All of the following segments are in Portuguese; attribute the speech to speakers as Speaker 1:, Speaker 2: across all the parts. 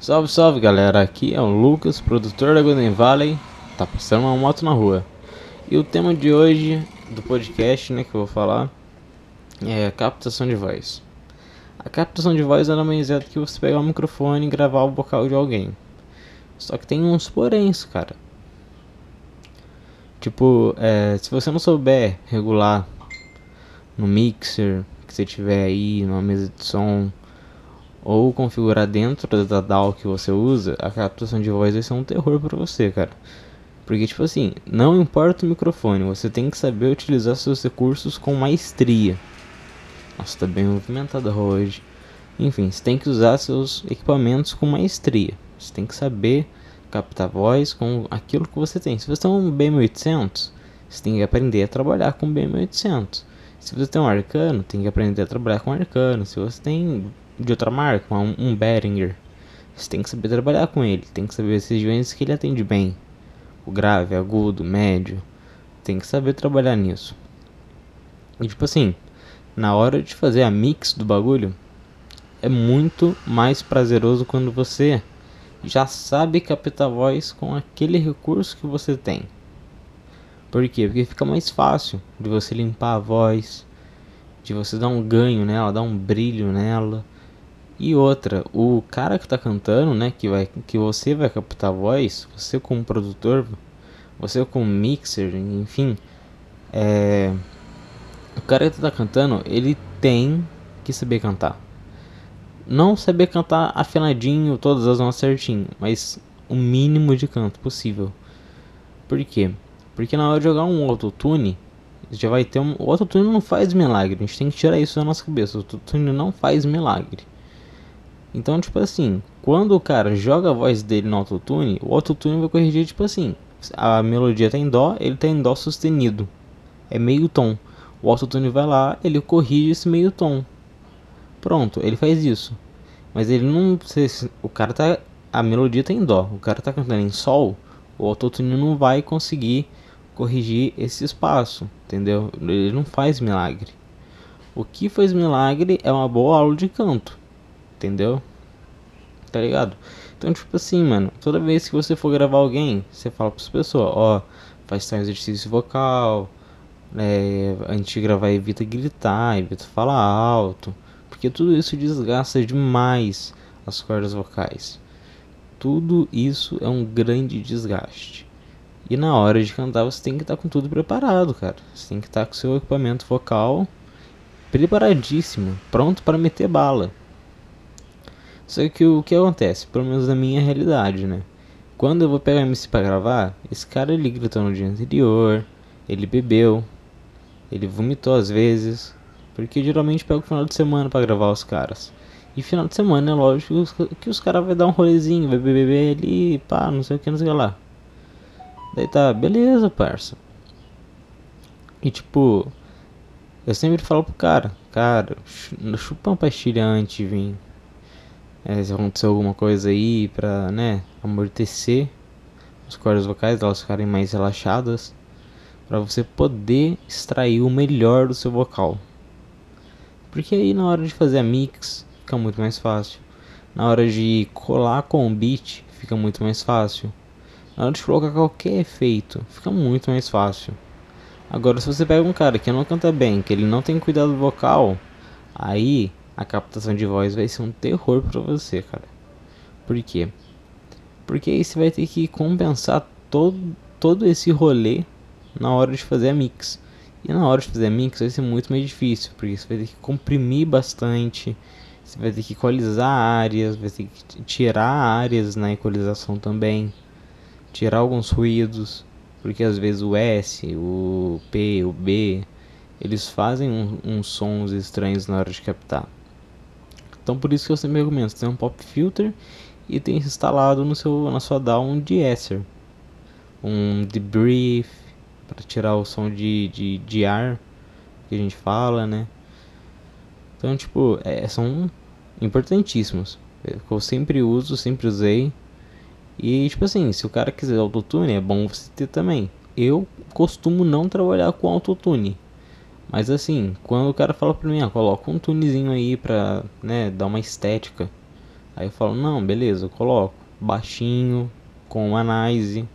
Speaker 1: Salve, salve galera, aqui é o Lucas, produtor da Golden Valley, tá passando uma moto na rua. E o tema de hoje do podcast, né, que eu vou falar, é captação de voz. A captação de voz nada mais é do que você pegar o microfone e gravar o vocal de alguém. Só que tem uns poréns, cara. Tipo, é, se você não souber regular no mixer que você tiver aí, numa mesa de som, ou configurar dentro da DAW que você usa, a captação de voz vai ser um terror para você, cara. Porque, tipo assim, não importa o microfone, você tem que saber utilizar seus recursos com maestria. Nossa, tá bem movimentada hoje. Enfim, você tem que usar seus equipamentos com maestria. Você tem que saber captar voz com aquilo que você tem. Se você tem um B1800, você tem que aprender a trabalhar com B1800. Se você tem um Arcano, tem que aprender a trabalhar com Arcano. Se você tem de outra marca, um, um Behringer, você tem que saber trabalhar com ele. Tem que saber as regiões que ele atende bem. O grave, agudo, médio. Tem que saber trabalhar nisso. E tipo assim, na hora de fazer a mix do bagulho, é muito mais prazeroso quando você já sabe captar voz com aquele recurso que você tem. Por quê? Porque fica mais fácil de você limpar a voz, de você dar um ganho nela, dar um brilho nela. E outra, o cara que está cantando, né, que vai que você vai captar a voz, você como produtor, você como mixer, enfim, é o cara que está cantando, ele tem que saber cantar. Não saber cantar afinadinho, todas as notas certinho, mas o mínimo de canto possível. Por quê? Porque na hora de jogar um autotune, já vai ter um. O autotune não faz milagre. A gente tem que tirar isso da nossa cabeça. O autotune não faz milagre. Então, tipo assim, quando o cara joga a voz dele no autotune, o autotune vai corrigir, tipo assim, a melodia tá em dó, ele tá em dó sustenido. É meio tom. O autotune vai lá, ele corrige esse meio tom. Pronto, ele faz isso. Mas ele não. Se, o cara tá. A melodia tá em dó. O cara tá cantando em sol. O autotune não vai conseguir corrigir esse espaço, entendeu? Ele não faz milagre. O que faz milagre é uma boa aula de canto, entendeu? Tá ligado? Então, tipo assim, mano, toda vez que você for gravar alguém, você fala para as pessoas, ó, faz tal exercício vocal, é, antes de gravar evita gritar, evita falar alto, porque tudo isso desgasta demais as cordas vocais. Tudo isso é um grande desgaste. E na hora de cantar você tem que estar tá com tudo preparado, cara. Você tem que estar tá com seu equipamento vocal preparadíssimo, pronto para meter bala. Só que o que acontece, pelo menos na minha realidade, né? Quando eu vou pegar MC pra gravar, esse cara ele gritou no dia anterior, ele bebeu, ele vomitou às vezes, porque geralmente pego o final de semana para gravar os caras. E final de semana é lógico que os caras vai dar um rolezinho, vai beber ali, pá, não sei o que, não sei o que lá. Daí tá, beleza, parça. E tipo, eu sempre falo pro cara, cara, chupa uma pastilha antes de vir. É, se acontecer alguma coisa aí pra, né, amortecer as cordas vocais, elas ficarem mais relaxadas. para você poder extrair o melhor do seu vocal. Porque aí na hora de fazer a mix fica muito mais fácil. Na hora de colar com o beat fica muito mais fácil. Na hora de colocar qualquer efeito, fica muito mais fácil. Agora, se você pega um cara que não canta bem, que ele não tem cuidado vocal, aí a captação de voz vai ser um terror pra você, cara. Por quê? Porque aí você vai ter que compensar todo, todo esse rolê na hora de fazer a mix. E na hora de fazer a mix vai ser muito mais difícil, porque você vai ter que comprimir bastante, você vai ter que equalizar áreas, vai ter que tirar áreas na equalização também tirar alguns ruídos, porque às vezes o S, o P, o B, eles fazem um, uns sons estranhos na hora de captar. Então por isso que eu sempre recomendo, você tem um pop filter e tem instalado no seu, na sua DAW um de-esser, um debrief para tirar o som de, de, de ar que a gente fala, né? Então tipo, é, são importantíssimos. Eu sempre uso, sempre usei. E tipo assim, se o cara quiser autotune, é bom você ter também. Eu costumo não trabalhar com autotune. Mas assim, quando o cara fala pra mim, ah, coloca um tunezinho aí pra, né, dar uma estética. Aí eu falo, não, beleza, eu coloco baixinho, com análise,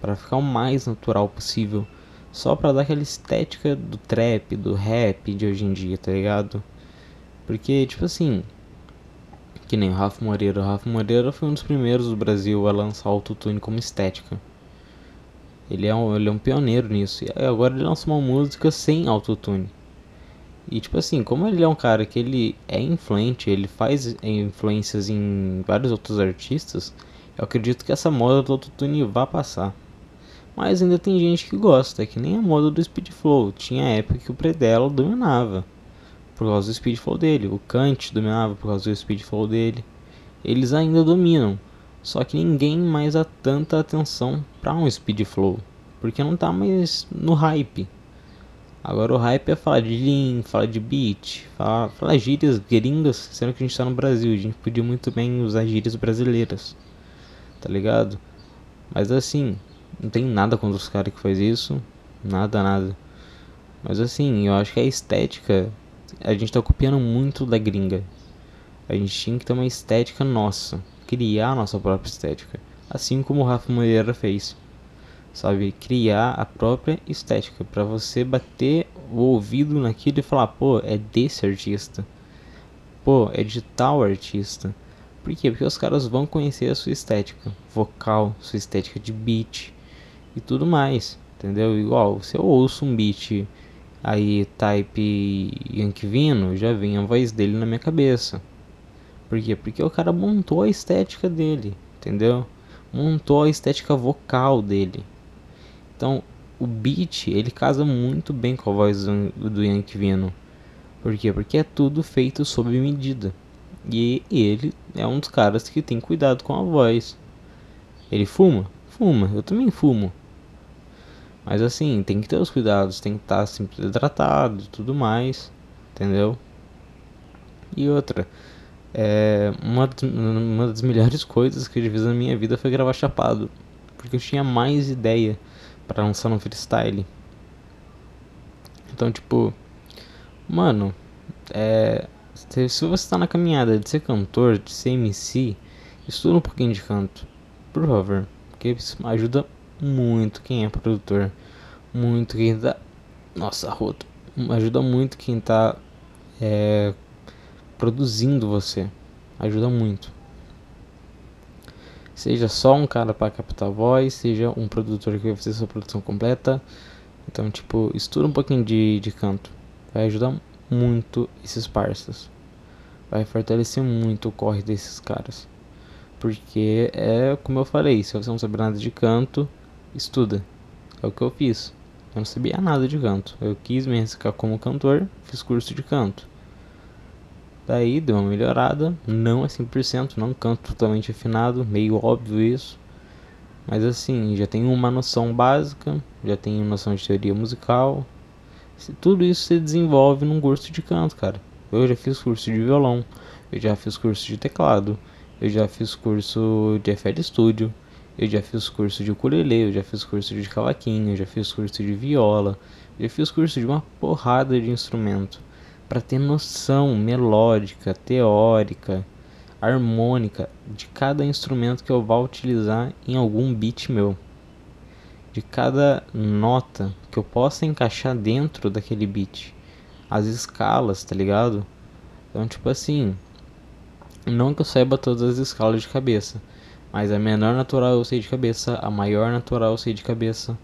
Speaker 1: para ficar o mais natural possível. Só pra dar aquela estética do trap, do rap de hoje em dia, tá ligado? Porque, tipo assim, que nem o Rafa Moreira. O Rafa Moreira foi um dos primeiros do Brasil a lançar o autotune como estética. Ele é, um, ele é um pioneiro nisso. E agora ele lança uma música sem autotune. E tipo assim, como ele é um cara que ele é influente, ele faz influências em vários outros artistas, eu acredito que essa moda do autotune vai passar. Mas ainda tem gente que gosta, é que nem a moda do Speed Flow. Tinha época que o Predelo dominava por causa do Speed Flow dele, o Kant dominava por causa do Speed Flow dele. Eles ainda dominam, só que ninguém mais dá tanta atenção para um Speed Flow, porque não tá mais no hype. Agora o hype é falar de lean, falar de beat, falar, falar gírias gringas, sendo que a gente tá no Brasil, a gente podia muito bem usar gírias brasileiras, tá ligado? Mas assim, não tem nada contra os caras que faz isso, nada, nada. Mas assim, eu acho que a estética, a gente tá copiando muito da gringa. A gente tinha que ter uma estética nossa, criar a nossa própria estética, assim como o Rafa Moreira fez sabe? Criar a própria estética para você bater o ouvido naquilo e falar, pô, é desse artista, pô, é de tal artista. Por quê? Porque os caras vão conhecer a sua estética vocal, sua estética de beat e tudo mais, entendeu? Igual, se eu ouço um beat aí type Yankvino, já vem a voz dele na minha cabeça. Por quê? Porque o cara montou a estética dele, entendeu? Montou a estética vocal dele. Então, o beat, ele casa muito bem com a voz do, Yankee Vino. Por quê? Porque é tudo feito sob medida. E ele é um dos caras que tem cuidado com a voz. Ele fuma? Fuma. Eu também fumo. Mas assim, tem que ter os cuidados, tem que estar sempre hidratado e tudo mais. Entendeu? E outra, é, uma, uma das melhores coisas que eu fiz na minha vida foi gravar chapado. Porque eu tinha mais ideia para lançar no freestyle. Então, tipo, mano, é, se, você tá na caminhada de ser cantor, de ser MC, estuda um pouquinho de canto, por favor, porque isso ajuda muito quem é produtor, muito quem tá, nossa, roto, ajuda muito quem tá é, produzindo você, ajuda muito. Seja só um cara para captar voz, seja um produtor que vai fazer sua produção completa. Então, tipo, estuda um pouquinho de, de canto. Vai ajudar muito esses parceiros. Vai fortalecer muito o corre desses caras. Porque é como eu falei, se você não sabe nada de canto, estuda. É o que eu fiz. Eu não sabia nada de canto. Eu quis me arriscar como cantor, fiz curso de canto. Daí deu uma melhorada, não é 100%, não canto totalmente afinado, meio óbvio isso. Mas assim, já tenho uma noção básica, já tenho noção de teoria musical. Tudo isso se desenvolve num curso de canto, cara. Eu já fiz curso de violão, eu já fiz curso de teclado, eu já fiz curso de FL Studio, eu já fiz curso de ukulele, eu já fiz curso de cavaquinho, eu já fiz curso de viola, eu já fiz curso de uma porrada de instrumento para ter noção melódica, teórica, harmônica de cada instrumento que eu vá utilizar em algum beat meu. De cada nota que eu possa encaixar dentro daquele beat. As escalas, tá ligado? Então, tipo assim, não que eu saiba todas as escalas de cabeça, mas a menor natural eu sei de cabeça, a maior natural eu sei de cabeça,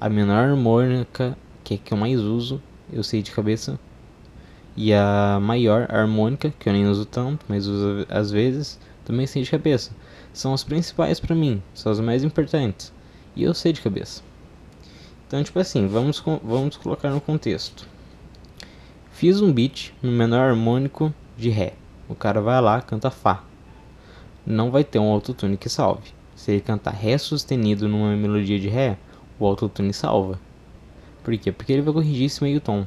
Speaker 1: a menor harmônica, que é que eu mais uso, eu sei de cabeça e a maior harmônica, que eu nem uso tanto, mas uso às vezes, também sei de cabeça. São as principais para mim, são as mais importantes. E eu sei de cabeça. Então, tipo assim, vamos, vamos colocar no contexto. Fiz um beat no menor harmônico de Ré. O cara vai lá, canta Fá. Não vai ter um autotune que salve. Se ele cantar Ré sustenido numa melodia de Ré, o autotune salva. Por quê? Porque ele vai corrigir esse meio tom.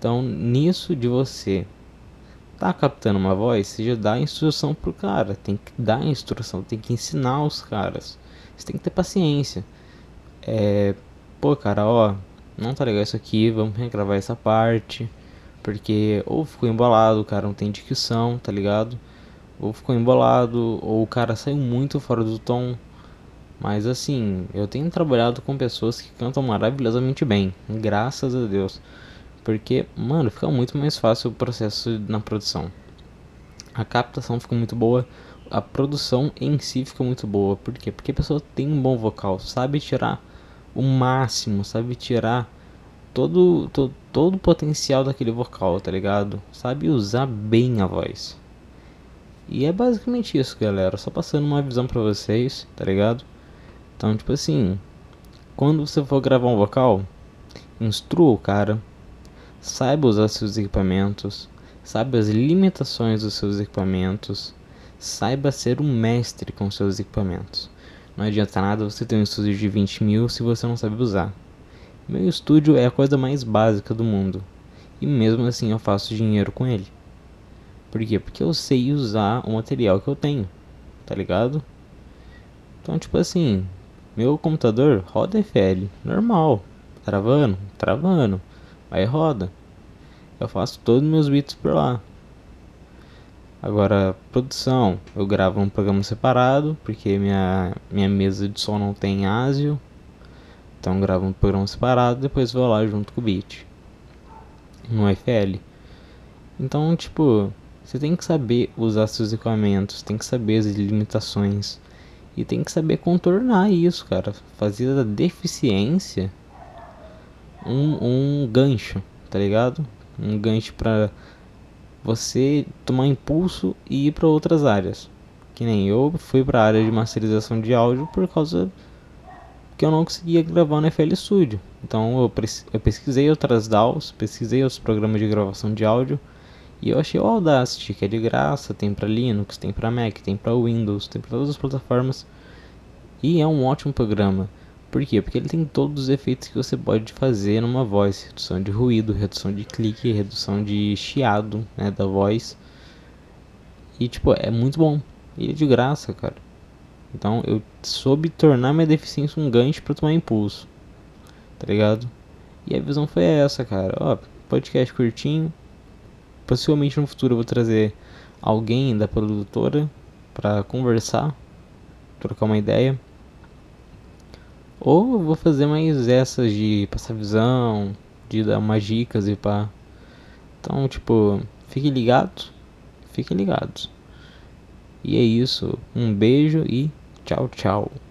Speaker 1: Então, nisso de você tá captando uma voz, você já dá instrução pro cara, tem que dar instrução, tem que ensinar os caras. Você tem que ter paciência. É, pô, cara, ó, não tá legal isso aqui, vamos regravar essa parte. Porque ou ficou embolado, o cara não tem dicção, tá ligado? ou ficou embolado, ou o cara saiu muito fora do tom. Mas assim, eu tenho trabalhado com pessoas que cantam maravilhosamente bem, graças a Deus. Porque, mano, fica muito mais fácil o processo na produção. A captação fica muito boa, a produção em si fica muito boa. Por quê? Porque a pessoa tem um bom vocal, sabe tirar o máximo, sabe tirar todo, todo, todo o potencial daquele vocal, tá ligado? Sabe usar bem a voz. E é basicamente isso, galera. Só passando uma visão pra vocês, tá ligado? Então, tipo assim, quando você for gravar um vocal, instrua o cara, saiba usar seus equipamentos, saiba as limitações dos seus equipamentos, saiba ser um mestre com seus equipamentos. Não adianta nada você ter um estúdio de 20 mil se você não sabe usar. Meu estúdio é a coisa mais básica do mundo. E mesmo assim eu faço dinheiro com ele. Por quê? Porque eu sei usar o material que eu tenho. Tá ligado? Então, tipo assim, meu computador roda FL, normal. Travando, travando. Aí roda. Eu faço todos os meus beats por lá. Agora, produção, eu gravo um programa separado, porque minha, minha mesa de som não tem ASIO. Então gravo um programa separado, depois vou lá junto com o beat. No FL. Então, tipo, você tem que saber usar seus equipamentos, tem que saber as limitações e tem que saber contornar isso, cara. Fazer da deficiência um, um gancho, tá ligado? Um gancho pra você tomar impulso e ir para outras áreas. Que nem eu fui para a área de masterização de áudio por causa que eu não conseguia gravar no FL Studio. Então eu, eu pesquisei outras DAWs, pesquisei os programas de gravação de áudio e eu achei o Audacity, que é de graça, tem para Linux, tem para Mac, tem para Windows, tem para todas as plataformas. E é um ótimo programa. Por quê? Porque ele tem todos os efeitos que você pode fazer numa voz, redução de ruído, redução de clique, redução de chiado, né, da voz. E tipo, é muito bom. Ele é de graça, cara. Então eu soube tornar minha deficiência um gancho para tomar impulso. Tá ligado? E a visão foi essa, cara. Ó, podcast curtinho. Possivelmente no futuro eu vou trazer alguém da produtora para conversar, trocar uma ideia. Ou vou fazer mais essas de passar visão, de dar umas dicas e pá. Então, tipo, fiquem ligados. Fiquem ligados. E é isso. Um beijo e Tchau, tchau.